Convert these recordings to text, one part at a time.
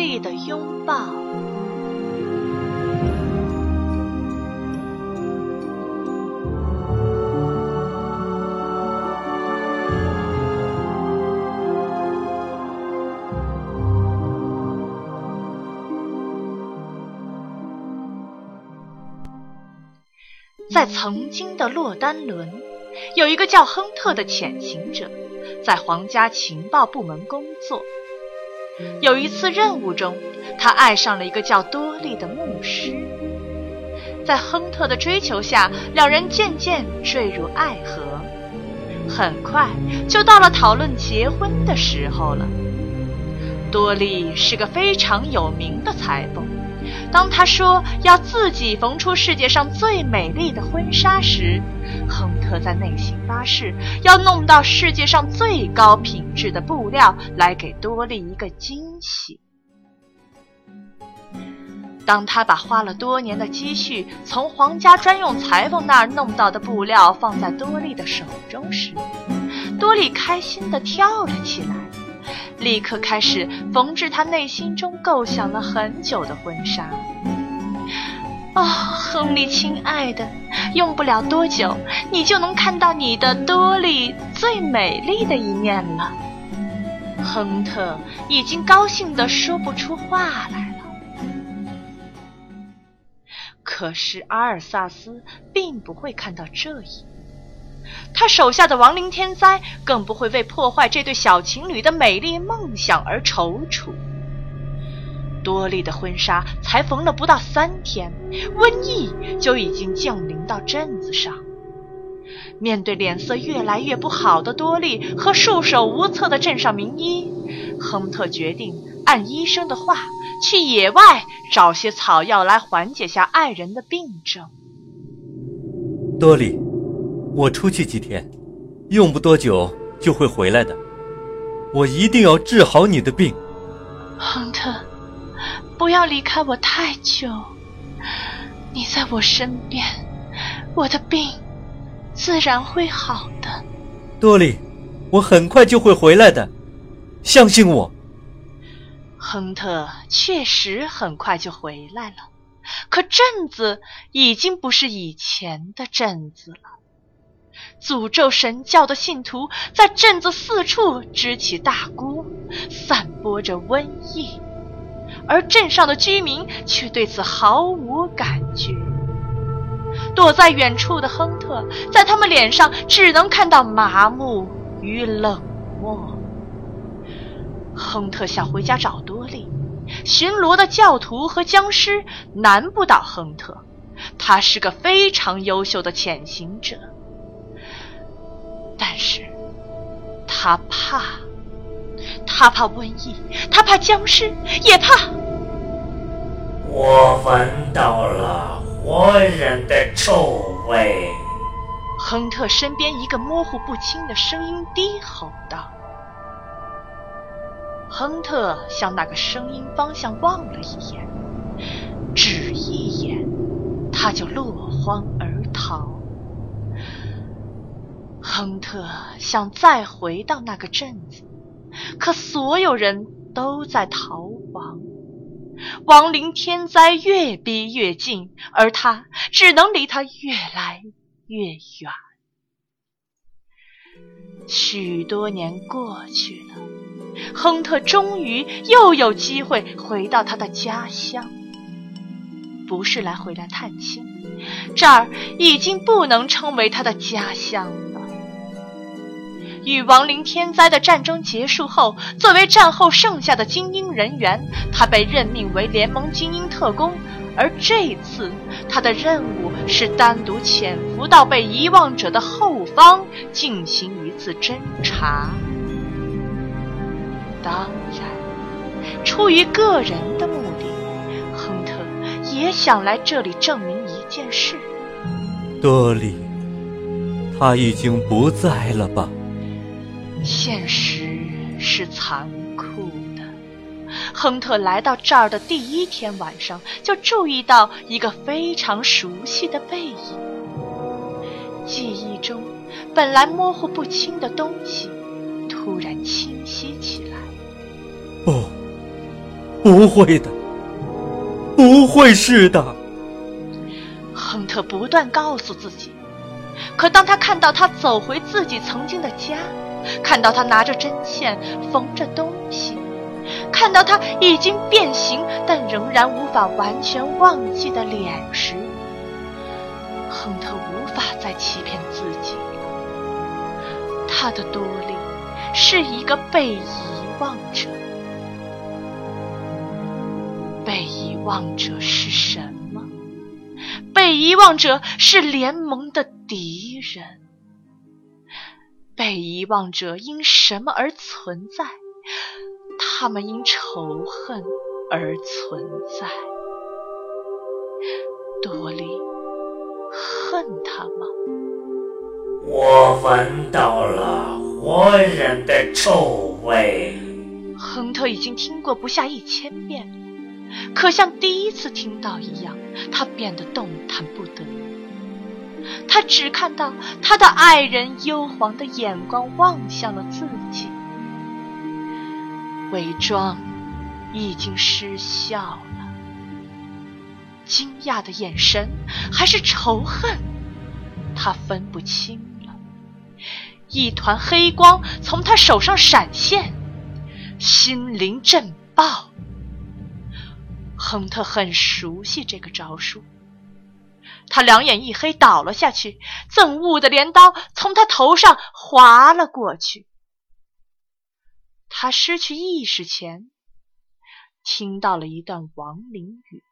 力的拥抱。在曾经的洛丹伦，有一个叫亨特的潜行者，在皇家情报部门工作。有一次任务中，他爱上了一个叫多利的牧师。在亨特的追求下，两人渐渐坠入爱河。很快就到了讨论结婚的时候了。多利是个非常有名的裁缝。当他说要自己缝出世界上最美丽的婚纱时，亨特在内心发誓要弄到世界上最高品质的布料来给多莉一个惊喜。当他把花了多年的积蓄从皇家专用裁缝那儿弄到的布料放在多莉的手中时，多莉开心地跳了起来。立刻开始缝制他内心中构想了很久的婚纱。哦，亨利，亲爱的，用不了多久，你就能看到你的多莉最美丽的一面了。亨特已经高兴得说不出话来了。可是阿尔萨斯并不会看到这一。他手下的亡灵天灾更不会为破坏这对小情侣的美丽梦想而踌躇。多莉的婚纱才缝了不到三天，瘟疫就已经降临到镇子上。面对脸色越来越不好的多莉和束手无策的镇上名医，亨特决定按医生的话去野外找些草药来缓解下爱人的病症。多莉。我出去几天，用不多久就会回来的。我一定要治好你的病，亨特，不要离开我太久。你在我身边，我的病自然会好的。多莉，我很快就会回来的，相信我。亨特确实很快就回来了，可镇子已经不是以前的镇子了。诅咒神教的信徒在镇子四处支起大锅，散播着瘟疫，而镇上的居民却对此毫无感觉。躲在远处的亨特，在他们脸上只能看到麻木与冷漠。亨特想回家找多莉，巡逻的教徒和僵尸难不倒亨特，他是个非常优秀的潜行者。是，他怕，他怕瘟疫，他怕僵尸，也怕。我闻到了活人的臭味。亨特身边一个模糊不清的声音低吼道。亨特向那个声音方向望了一眼，只一眼，他就落荒而逃。亨特想再回到那个镇子，可所有人都在逃亡，亡灵天灾越逼越近，而他只能离他越来越远。许多年过去了，亨特终于又有机会回到他的家乡，不是来回来探亲，这儿已经不能称为他的家乡。与亡灵天灾的战争结束后，作为战后剩下的精英人员，他被任命为联盟精英特工。而这次，他的任务是单独潜伏到被遗忘者的后方，进行一次侦查。当然，出于个人的目的，亨特也想来这里证明一件事：多莉，他已经不在了吧？现实是残酷的。亨特来到这儿的第一天晚上，就注意到一个非常熟悉的背影。记忆中本来模糊不清的东西，突然清晰起来。不，不，不会的，不会是的。亨特不断告诉自己，可当他看到他走回自己曾经的家，看到他拿着针线缝着东西，看到他已经变形但仍然无法完全忘记的脸时，亨特无法再欺骗自己。他的多利是一个被遗忘者。被遗忘者是什么？被遗忘者是联盟的敌人。被遗忘者因什么而存在？他们因仇恨而存在。多莉恨他吗？我闻到了活人的臭味。亨特已经听过不下一千遍。可像第一次听到一样，他变得动弹不得。他只看到他的爱人幽黄的眼光望向了自己，伪装已经失效了。惊讶的眼神还是仇恨，他分不清了。一团黑光从他手上闪现，心灵震爆。亨特很熟悉这个招数，他两眼一黑，倒了下去。憎恶的镰刀从他头上划了过去。他失去意识前，听到了一段亡灵语。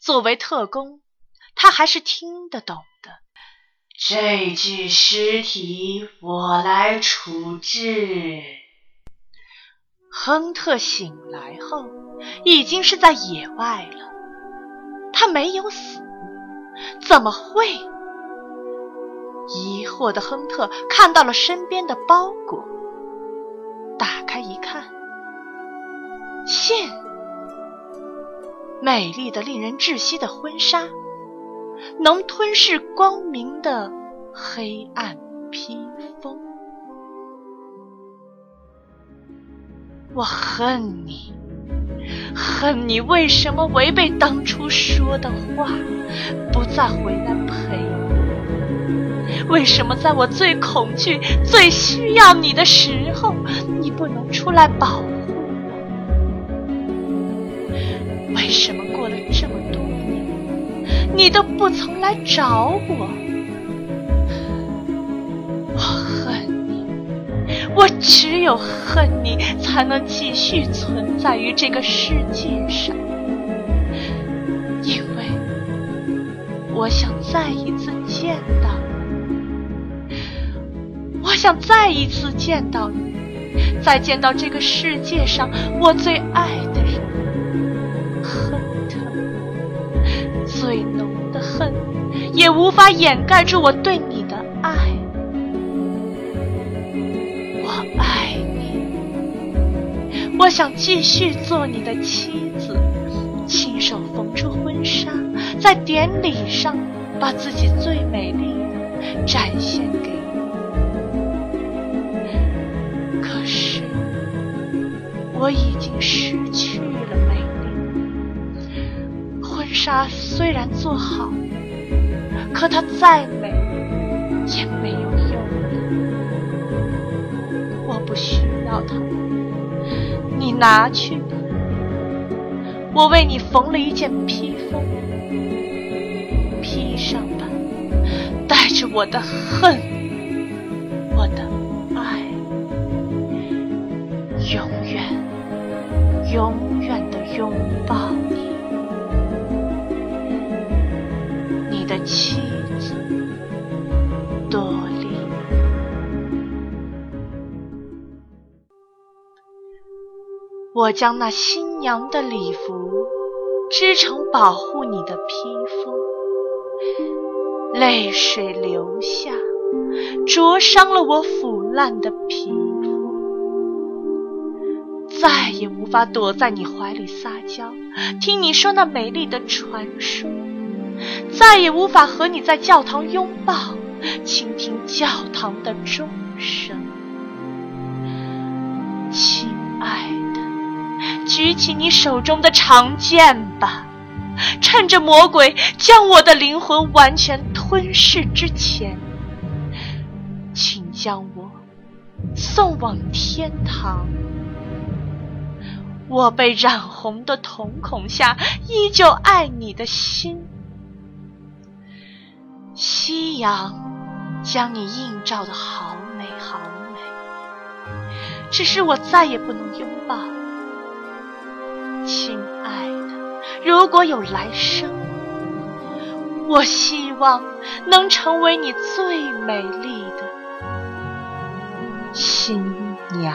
作为特工，他还是听得懂的。这具尸体我来处置。亨特醒来后，已经是在野外了。他没有死，怎么会？疑惑的亨特看到了身边的包裹，打开一看，信，美丽的、令人窒息的婚纱，能吞噬光明的黑暗披风。我恨你，恨你为什么违背当初说的话，不再回来陪我？为什么在我最恐惧、最需要你的时候，你不能出来保护我？为什么过了这么多年，你都不曾来找我？只有恨你，才能继续存在于这个世界上，因为我想再一次见到你，我想再一次见到你，再见到这个世界上我最爱的人，恨他，最浓的恨也无法掩盖住我对你的爱。我想继续做你的妻子，亲手缝出婚纱，在典礼上把自己最美丽的展现给你。可是我已经失去了美丽，婚纱虽然做好，可它再美也没有用了。我不需要它。拿去。吧，我为你缝了一件披风，披上吧，带着我的恨，我的爱，永远，永远的拥抱你，你的妻我将那新娘的礼服织成保护你的披风，泪水流下，灼伤了我腐烂的皮肤，再也无法躲在你怀里撒娇，听你说那美丽的传说，再也无法和你在教堂拥抱，倾听教堂的钟声，举起你手中的长剑吧，趁着魔鬼将我的灵魂完全吞噬之前，请将我送往天堂。我被染红的瞳孔下，依旧爱你的心。夕阳将你映照的好美好美，只是我再也不能拥抱。亲爱的，如果有来生，我希望能成为你最美丽的新娘。